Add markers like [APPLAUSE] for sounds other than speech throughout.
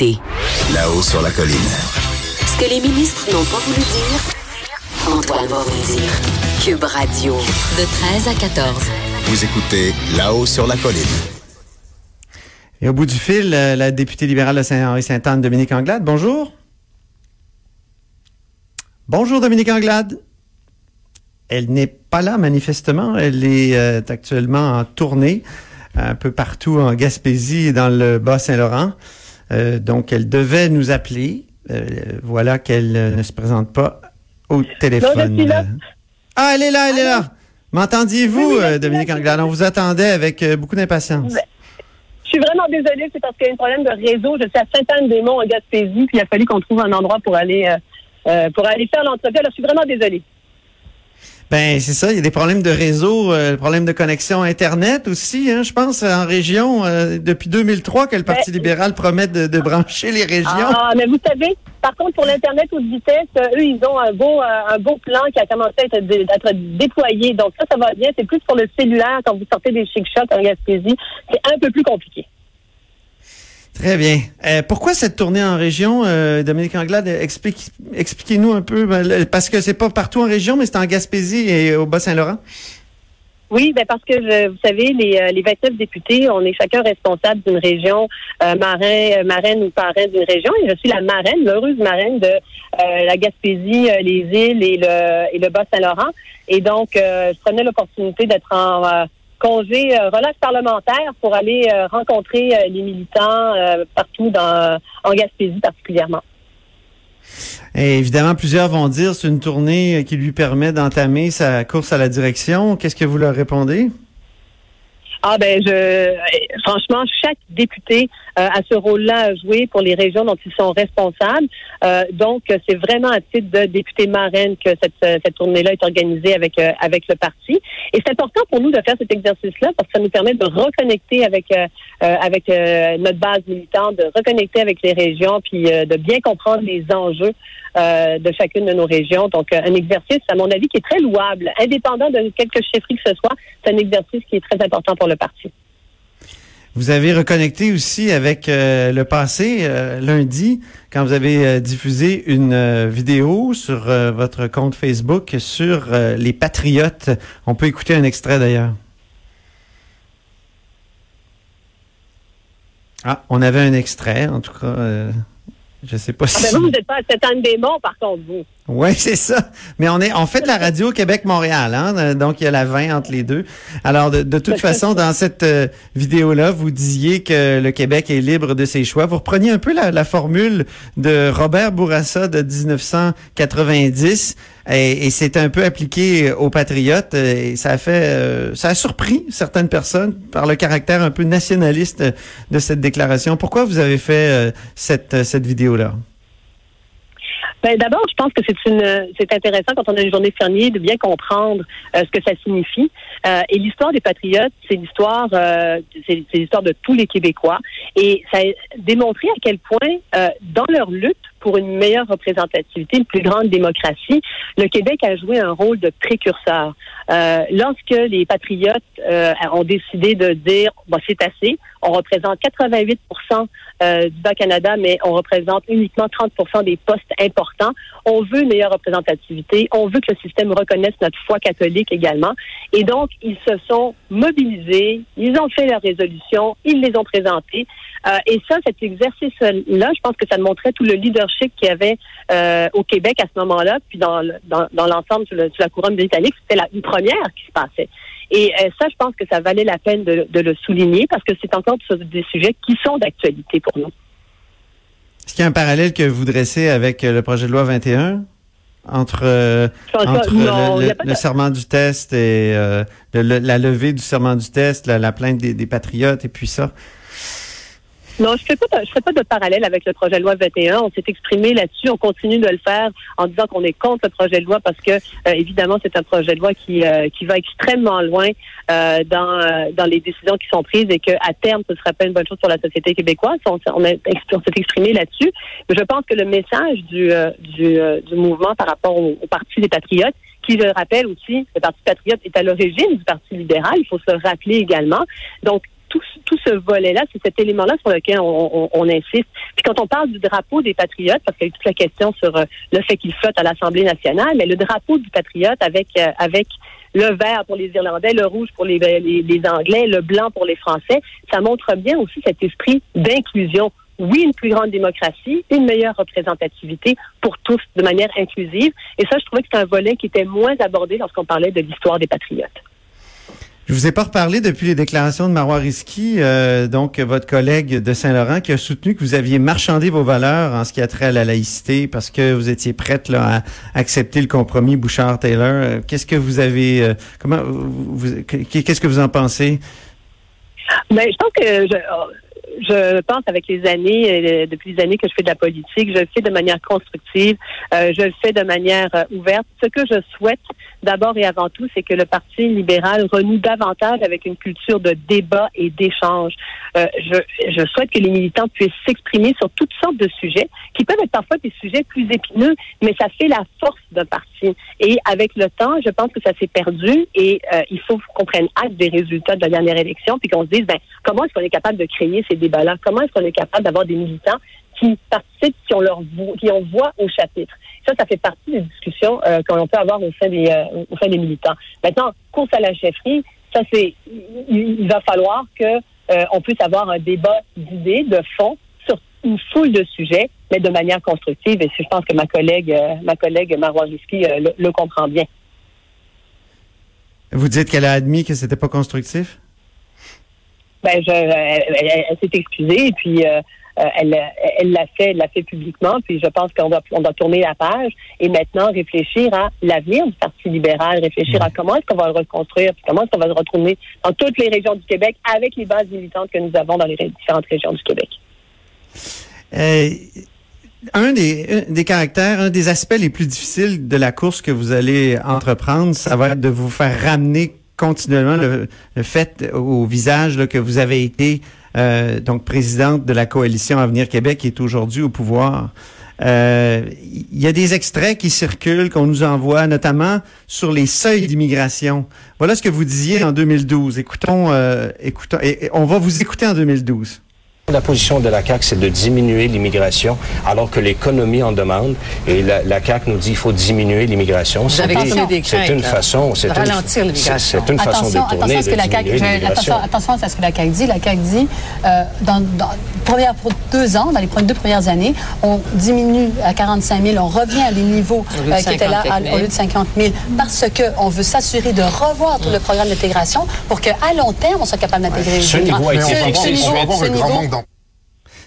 Là-haut sur la colline. Ce que les ministres n'ont pas voulu dire, Antoine va vous dire. Cube Radio, de 13 à 14. Vous écoutez Là-haut sur la colline. Et au bout du fil, euh, la députée libérale de Saint-Henri-Sainte-Anne, Dominique Anglade. Bonjour. Bonjour, Dominique Anglade. Elle n'est pas là, manifestement. Elle est euh, actuellement en tournée un peu partout en Gaspésie et dans le Bas-Saint-Laurent. Euh, donc, elle devait nous appeler. Euh, voilà qu'elle euh, ne se présente pas au téléphone. Non, là. Ah, elle est là, elle est là. M'entendiez-vous, Oui, Dominique. Anglade? On vous attendait avec beaucoup d'impatience. Je suis vraiment désolée, c'est parce qu'il y a un problème de réseau. Je suis à Sainte-Anne-des-Monts, en Gaspésie, puis il a fallu qu'on trouve un endroit pour aller euh, pour aller faire l'entrevue. Alors, je suis vraiment désolée. Ben, c'est ça. Il y a des problèmes de réseau, euh, problèmes de connexion Internet aussi, hein, je pense, en région, euh, depuis 2003 que le Parti Ben, libéral promet de, de brancher les régions. Ah, mais vous savez, par contre, pour l'Internet haute vitesse, euh, eux, ils ont un beau, euh, un beau plan qui a commencé à être, dé- à être déployé. Donc, ça, ça va bien. C'est plus pour le cellulaire quand vous sortez des chic shots en Gaspésie. C'est un peu plus compliqué. Très bien. Euh, pourquoi cette tournée en région, euh, Dominique Anglade? Explique, expliquez-nous un peu, ben, parce que c'est pas partout en région, mais c'est en Gaspésie et au Bas-Saint-Laurent. Oui, ben parce que vous savez, les, euh, les 29 députés, on est chacun responsable d'une région, marin, marraine ou parrain d'une région. Et je suis la marraine, l'heureuse marraine de la Gaspésie, les îles et le, et le Bas-Saint-Laurent. Et donc, je prenais l'opportunité d'être en congé euh, relâche parlementaire pour aller euh, rencontrer euh, les militants partout dans, en Gaspésie particulièrement. Évidemment, plusieurs vont dire c'est une tournée qui lui permet d'entamer sa course à la direction. Qu'est-ce que vous leur répondez? Ah ben je franchement chaque député euh, a ce rôle-là à jouer pour les régions dont ils sont responsables. Euh, donc c'est vraiment à titre de député marraine que cette, euh, cette tournée-là est organisée avec euh, avec le parti. Et c'est important pour nous de faire cet exercice-là parce que ça nous permet de reconnecter avec euh, euh, avec notre base militante, de reconnecter avec les régions, puis de bien comprendre les enjeux de chacune de nos régions. Donc, un exercice, à mon avis, qui est très louable, indépendant de quelques chiffres que ce soit. C'est un exercice qui est très important pour le parti. Vous avez reconnecté aussi avec euh, le passé euh, lundi quand vous avez euh, diffusé une vidéo sur votre compte Facebook sur les patriotes. On peut écouter un extrait d'ailleurs. Ah, on avait un extrait, en tout cas. je sais pas Ah si. ben vous, vous n'êtes pas à cette des par contre, vous. Oui, [LAUGHS] c'est ça. Mais on est, on fait de la radio Québec-Montréal, hein? euh, donc il y a la 20 entre les deux. Alors, de, de toute façon, dans cette euh, vidéo-là, vous disiez que le Québec est libre de ses choix. Vous repreniez un peu la, la formule de Robert Bourassa de 1990 et, et c'est un peu appliqué aux patriotes et ça a fait, euh, ça a surpris certaines personnes par le caractère un peu nationaliste de cette déclaration. Pourquoi vous avez fait euh, cette, cette vidéo-là? Ben, d'abord, je pense que c'est une c'est intéressant quand on a une journée fermier de bien comprendre euh, ce que ça signifie. Euh, et l'histoire des patriotes, c'est l'histoire euh, c'est l'histoire de tous les Québécois. Et ça a démontré à quel point, euh, dans leur lutte pour une meilleure représentativité, une plus grande démocratie, le Québec a joué un rôle de précurseur. Euh, lorsque les patriotes euh, ont décidé de dire bon, c'est assez, on représente 88% euh, du Bas-Canada, mais on représente uniquement 30% des postes importants. On veut une meilleure représentativité. On veut que le système reconnaisse notre foi catholique également. Et donc, ils se sont mobilisés, ils ont fait leurs résolutions, ils les ont présentées. Euh, et ça, cet exercice-là, je pense que ça montrait tout le leadership qu'il y avait euh, au Québec à ce moment-là, puis dans, dans, dans l'ensemble sur, le- sur la couronne britannique, c'était la une première qui se passait. Et euh, ça, je pense que ça valait la peine de, de le souligner parce que c'est encore des sujets qui sont d'actualité pour nous. Est-ce qu'il y a un parallèle que vous dressez avec euh, le projet de loi 21 entre, euh, entre non, le, de- serment du test et euh, le- la levée du serment du test, la, la plainte des, des patriotes et puis ça? Non, je ne fais, pas de- pas de parallèle avec le projet de loi 21. On s'est exprimé là-dessus. On continue de le faire en disant qu'on est contre le projet de loi parce que, euh, évidemment, c'est un projet de loi qui, euh, qui va extrêmement loin euh, dans, euh, dans les décisions qui sont prises et qu'à terme, ce ne sera pas une bonne chose pour la société québécoise. On, on s'est exprimé là-dessus. Mais je pense que le message du, euh, du, euh, du mouvement par rapport au, au Parti des Patriotes, qui, je le rappelle aussi, le Parti patriote est à l'origine du Parti libéral, il faut se le rappeler également. Donc, tout, tout ce volet-là, c'est cet élément-là sur lequel on, insiste. Puis quand on parle du drapeau des patriotes, parce qu'il y a toute la question sur euh, le fait qu'il flotte à l'Assemblée nationale, mais le drapeau du patriote avec euh, avec le vert pour les Irlandais, le rouge pour les, les, Anglais, le blanc pour les Français, ça montre bien aussi cet esprit d'inclusion oui, une plus grande démocratie, une meilleure représentativité pour tous de manière inclusive. Et ça, je trouvais que c'est un volet qui était moins abordé lorsqu'on parlait de l'histoire des patriotes. Je vous ai pas reparlé depuis les déclarations de Marois Risky, euh, donc votre collègue de Saint-Laurent, qui a soutenu que vous aviez marchandé vos valeurs en ce qui a trait à la laïcité parce que vous étiez prête là, à accepter le compromis Bouchard-Taylor. Euh, qu'est-ce que vous avez, euh, comment, vous, qu'est-ce que vous en pensez? Ben, je pense que je, je pense avec les années, euh, depuis les années que je fais de la politique, je le fais de manière constructive, euh, je le fais de manière euh, ouverte. Ce que je souhaite, d'abord et avant tout, c'est que le Parti libéral renoue davantage avec une culture de débat et d'échange. je, souhaite que les militants puissent s'exprimer sur toutes sortes de sujets, qui peuvent être parfois des sujets plus épineux, mais ça fait la force d'un parti. Et avec le temps, je pense que ça s'est perdu et il faut qu'on prenne acte des résultats de la dernière élection, puis qu'on se dise, ben, comment est-ce qu'on est capable de créer ces débats-là? Comment est-ce qu'on est capable d'avoir des militants qui participent, qui ont voix au chapitre? Ça, ça fait partie des discussions euh, qu'on peut avoir au sein des euh, au sein des militants. Maintenant, course à la chefferie, ça c'est il, va falloir que euh, on puisse avoir un débat d'idées, de fond sur une foule de sujets, mais de manière constructive. Et je pense que ma collègue, ma collègue le, le comprend bien. Vous dites qu'elle a admis que c'était pas constructif? Ben je, elle, s'est excusée et puis euh, euh, elle, elle l'a fait, elle l'a fait publiquement. Puis je pense qu'on doit, on doit tourner la page et maintenant réfléchir à l'avenir du Parti libéral, réfléchir à comment est-ce qu'on va le reconstruire, puis comment est-ce qu'on va le retourner dans toutes les régions du Québec avec les bases militantes que nous avons dans les différentes régions du Québec. Euh, un des, des caractères, un des aspects les plus difficiles de la course que vous allez entreprendre, ça va être de vous faire ramener continuellement le, fait au visage là, que vous avez été euh, donc présidente de la coalition Avenir Québec qui est aujourd'hui au pouvoir. Euh, il y a des extraits qui circulent, qu'on nous envoie, notamment sur les seuils d'immigration. Voilà ce que vous disiez en 2012. Écoutons, euh, écoutons, et on va vous écouter en 2012. La position de la CAQ, c'est de diminuer l'immigration, alors que l'économie en demande. Et la, la CAQ nous dit qu'il faut diminuer l'immigration. C'est une façon, c'est ralentir l'immigration. C'est une façon de tourner attention, à ce que la CAQ, attention, attention à ce que la CAQ dit. La CAQ dit, euh, dans, dans première, pour deux ans, dans les deux premières années, on diminue à 45 000, on revient à des niveaux euh, qui étaient là au lieu de 50 000, parce qu'on veut s'assurer de revoir tout le programme d'intégration pour qu'à long terme, on soit capable d'intégrer les Ce niveau a été fixé. Ce niveau,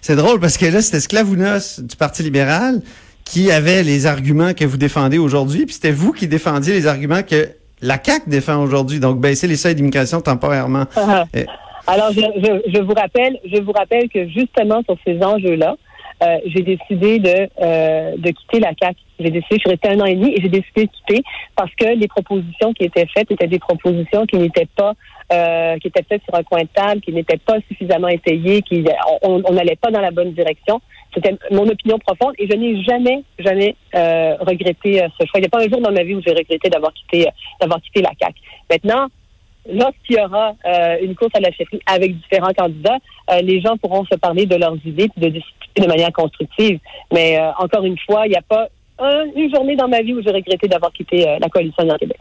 c'est drôle parce que là, c'était Sclavounos du Parti libéral qui avait les arguments que vous défendez aujourd'hui, puis c'était vous qui défendiez les arguments que la CAQ défend aujourd'hui, donc baisser les seuils d'immigration temporairement. Ah. Euh, Alors, je, je, vous rappelle, je vous rappelle que justement sur ces enjeux-là, euh, j'ai décidé de, euh, de quitter la CAQ. J'ai décidé, je suis restée un an et demi et j'ai décidé de quitter parce que les propositions qui étaient faites étaient des propositions qui n'étaient pas euh, qui était fait sur un coin de table, qui n'était pas suffisamment étayé, qui on n'allait pas dans la bonne direction. C'était mon opinion profonde et je n'ai jamais, jamais regretté ce choix. Il n'y a pas un jour dans ma vie où j'ai regretté d'avoir quitté, d'avoir quitté la CAC. Maintenant, lorsqu'il y aura une course à la chefferie avec différents candidats, les gens pourront se parler de leurs idées et de discuter de manière constructive. Mais encore une fois, il n'y a pas une journée dans ma vie où j'ai regretté d'avoir quitté la coalition dans Québec.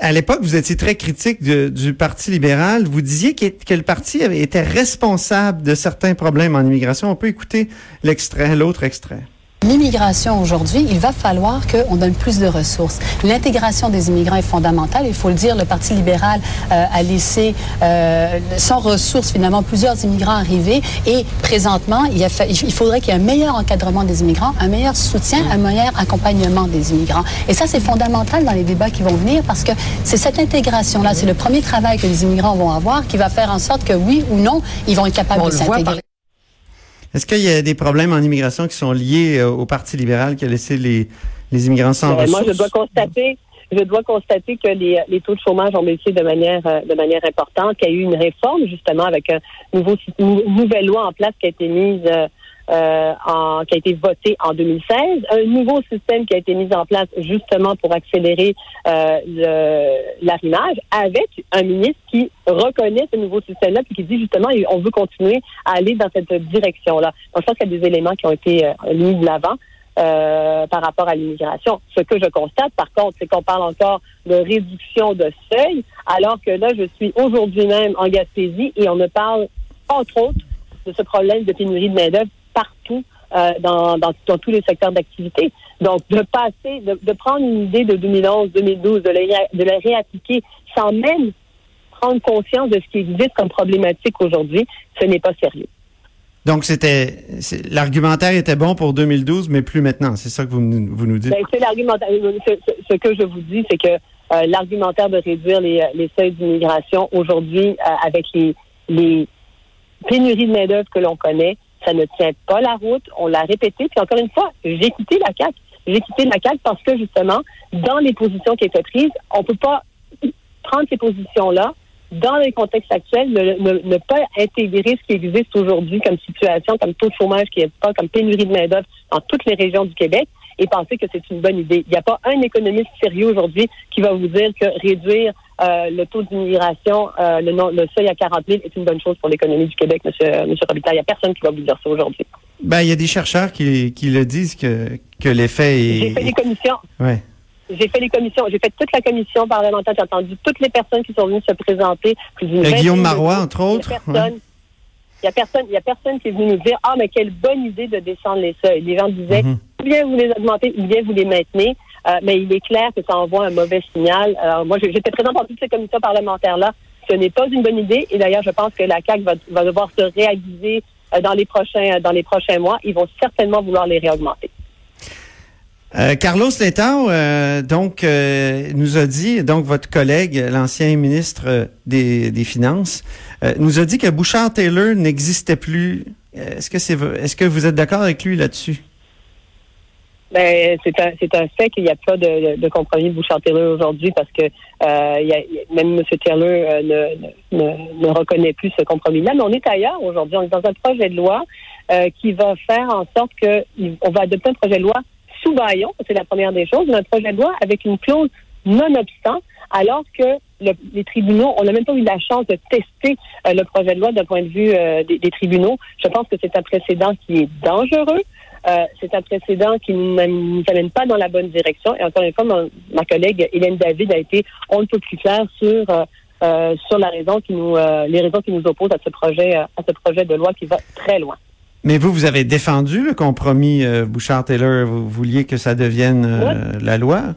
À l'époque, vous étiez très critique du Parti libéral. Vous disiez que, que le parti était responsable de certains problèmes en immigration. On peut écouter l'extrait, l'autre extrait. L'immigration aujourd'hui, il va falloir qu'on donne plus de ressources. L'intégration des immigrants est fondamentale. Il faut le dire, le Parti libéral euh, a laissé euh, sans ressources finalement plusieurs immigrants arriver et présentement, il, a il faudrait qu'il y ait un meilleur encadrement des immigrants, un meilleur soutien, un meilleur accompagnement des immigrants. Et ça, c'est fondamental dans les débats qui vont venir parce que c'est cette intégration-là, c'est le premier travail que les immigrants vont avoir qui va faire en sorte que oui ou non, ils vont être capables de s'intégrer. Est-ce qu'il y a des problèmes en immigration qui sont liés euh, au Parti libéral qui a laissé les, les immigrants sans ressources? Moi, je dois constater, je dois constater que les, les taux de chômage ont baissé de manière euh, de manière importante, qu'il y a eu une réforme justement avec un nouveau une nouvelle loi en place qui a été mise euh, en, qui a été voté en 2016, un nouveau système qui a été mis en place justement pour accélérer euh, l'arrimage, avec un ministre qui reconnaît ce nouveau système-là puis qui dit justement on veut continuer à aller dans cette direction-là. Donc je pense qu'il y a des éléments qui ont été euh, mis de l'avant. Euh, par rapport à l'immigration. Ce que je constate, par contre, c'est qu'on parle encore de réduction de seuil, alors que là, je suis aujourd'hui même en Gaspésie et on me parle, entre autres, de ce problème de pénurie de main-d'œuvre partout euh, dans, dans, tous les secteurs d'activité. Donc, de passer, de, prendre une idée de 2011, 2012, de la, de la réappliquer sans même prendre conscience de ce qui existe comme problématique aujourd'hui, ce n'est pas sérieux. Donc, c'était l'argumentaire était bon pour 2012, mais plus maintenant. C'est ça que vous, vous nous dites? Ben, c'est l'argumentaire. Ce, que je vous dis, c'est que euh, l'argumentaire de réduire les, les seuils d'immigration aujourd'hui, euh, avec les, les pénuries de main-d'œuvre que l'on connaît, ça ne tient pas la route. On l'a répété. Puis encore une fois, j'ai quitté la CAQ. J'ai quitté la CAQ parce que justement, dans les positions qui étaient prises, on peut pas prendre ces positions-là dans les contextes actuels, ne, pas intégrer ce qui existe aujourd'hui comme situation, comme taux de chômage qui est pas, comme pénurie de main-d'œuvre dans toutes les régions du Québec et penser que c'est une bonne idée. Il n'y a pas un économiste sérieux aujourd'hui qui va vous dire que réduire euh, le taux d'immigration, euh, le, le, seuil à 40 000 est une bonne chose pour l'économie du Québec, M. Monsieur Robitaille. Il n'y a personne qui va vous dire ça aujourd'hui. Ben, il y a des chercheurs qui, qui le disent que, que l'effet est. J'ai fait des commissions. Ouais. J'ai fait les commissions, j'ai fait toute la commission parlementaire, j'ai entendu toutes les personnes qui sont venues se présenter. Guillaume Marois, entre autres. Il n'y a, personne, a personne qui est venu nous dire Ah, mais quelle bonne idée de descendre les seuils. Les gens disaient mm ou bien vous les augmentez, ou bien vous les maintenez. Euh, mais il est clair que ça envoie un mauvais signal. Alors, moi, j'étais présente dans toutes ces commissions parlementaires-là. Ce n'est pas une bonne idée. Et d'ailleurs, je pense que la CAQ va, devoir se réaliser euh, dans les prochains, dans les prochains mois. Ils vont certainement vouloir les réaugmenter. Euh, Carlos Letao, euh, donc, euh, nous a dit, donc votre collègue, l'ancien ministre des, Finances, nous a dit que Bouchard-Taylor n'existait plus. Est-ce que vous êtes d'accord avec lui là-dessus? Ben, c'est un, c'est un fait qu'il n'y a pas de, de compromis Bouchard-Taylor aujourd'hui parce que il y a, même M. Taylor ne, ne, ne, reconnaît plus ce compromis-là. Mais on est ailleurs aujourd'hui. On est dans un projet de loi qui va faire en sorte que on va adopter un projet de loi sous baillon, c'est la première des choses, un projet de loi avec une clause non-obstant, alors que les tribunaux, on n'a même pas eu la chance de tester euh, le projet de loi d'un point de vue euh, des, tribunaux. Je pense que c'est un précédent qui est dangereux. Euh, c'est un précédent qui ne nous, amène pas dans la bonne direction. Et encore une fois, ma, collègue Hélène David a été on ne peut plus clair sur sur la raison qui nous les raisons qui nous opposent à ce projet à ce projet de loi qui va très loin. Mais vous, vous avez défendu le compromis euh, Bouchard-Taylor. Vous vouliez que ça devienne euh, la loi?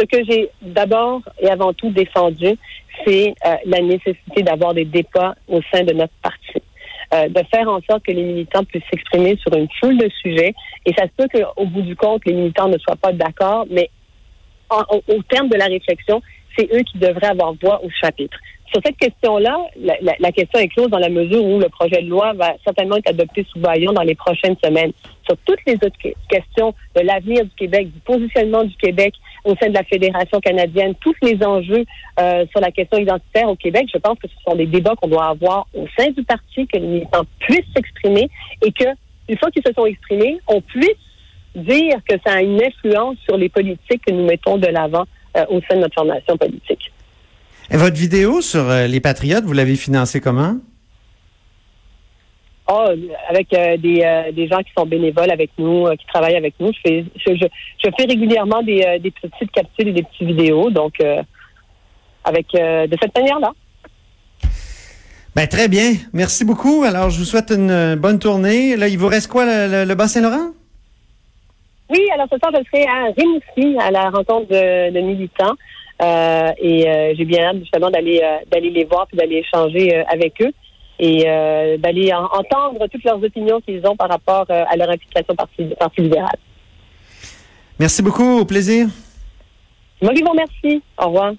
Ce que j'ai d'abord et avant tout défendu, c'est euh, la nécessité d'avoir des débats au sein de notre parti. De faire en sorte que les militants puissent s'exprimer sur une foule de sujets. Et ça se peut qu'au bout du compte, les militants ne soient pas d'accord, mais au terme de la réflexion, c'est eux qui devraient avoir voix au chapitre. Sur cette question-là, la, question est close dans la mesure où le projet de loi va certainement être adopté sous baillon dans les prochaines semaines. Sur toutes les autres questions de l'avenir du Québec, du positionnement du Québec au sein de la Fédération canadienne, tous les enjeux euh, sur la question identitaire au Québec, je pense que ce sont des débats qu'on doit avoir au sein du parti, que les militants puissent s'exprimer et que, une fois qu'ils se sont exprimés, on puisse dire que ça a une influence sur les politiques que nous mettons de l'avant euh, au sein de notre formation politique. Et votre vidéo sur euh, les Patriotes, vous l'avez financée comment? Oh, avec euh, des, euh, des gens qui sont bénévoles avec nous, qui travaillent avec nous. Je fais, je, je, fais régulièrement des, des, petites capsules et des petites vidéos, donc avec de cette manière-là. Ben, très bien. Merci beaucoup. Alors, je vous souhaite une bonne tournée. Là, il vous reste quoi, le, le Bas-Saint-Laurent? Oui, alors ce soir, je serai à Rimouski, à la rencontre de, de militants. Euh, et euh, j'ai bien hâte justement d'aller euh, d'aller les voir puis d'aller échanger avec eux et d'aller entendre toutes leurs opinions qu'ils ont par rapport à leur implication parti, parti libéral. Merci beaucoup, au plaisir. Moi, je vous remercie. Au revoir.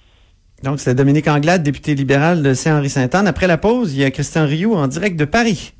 Donc, c'est Dominique Anglade, député libéral de Saint-Henri-Sainte-Anne. Après la pause, il y a Christian Rioux en direct de Paris.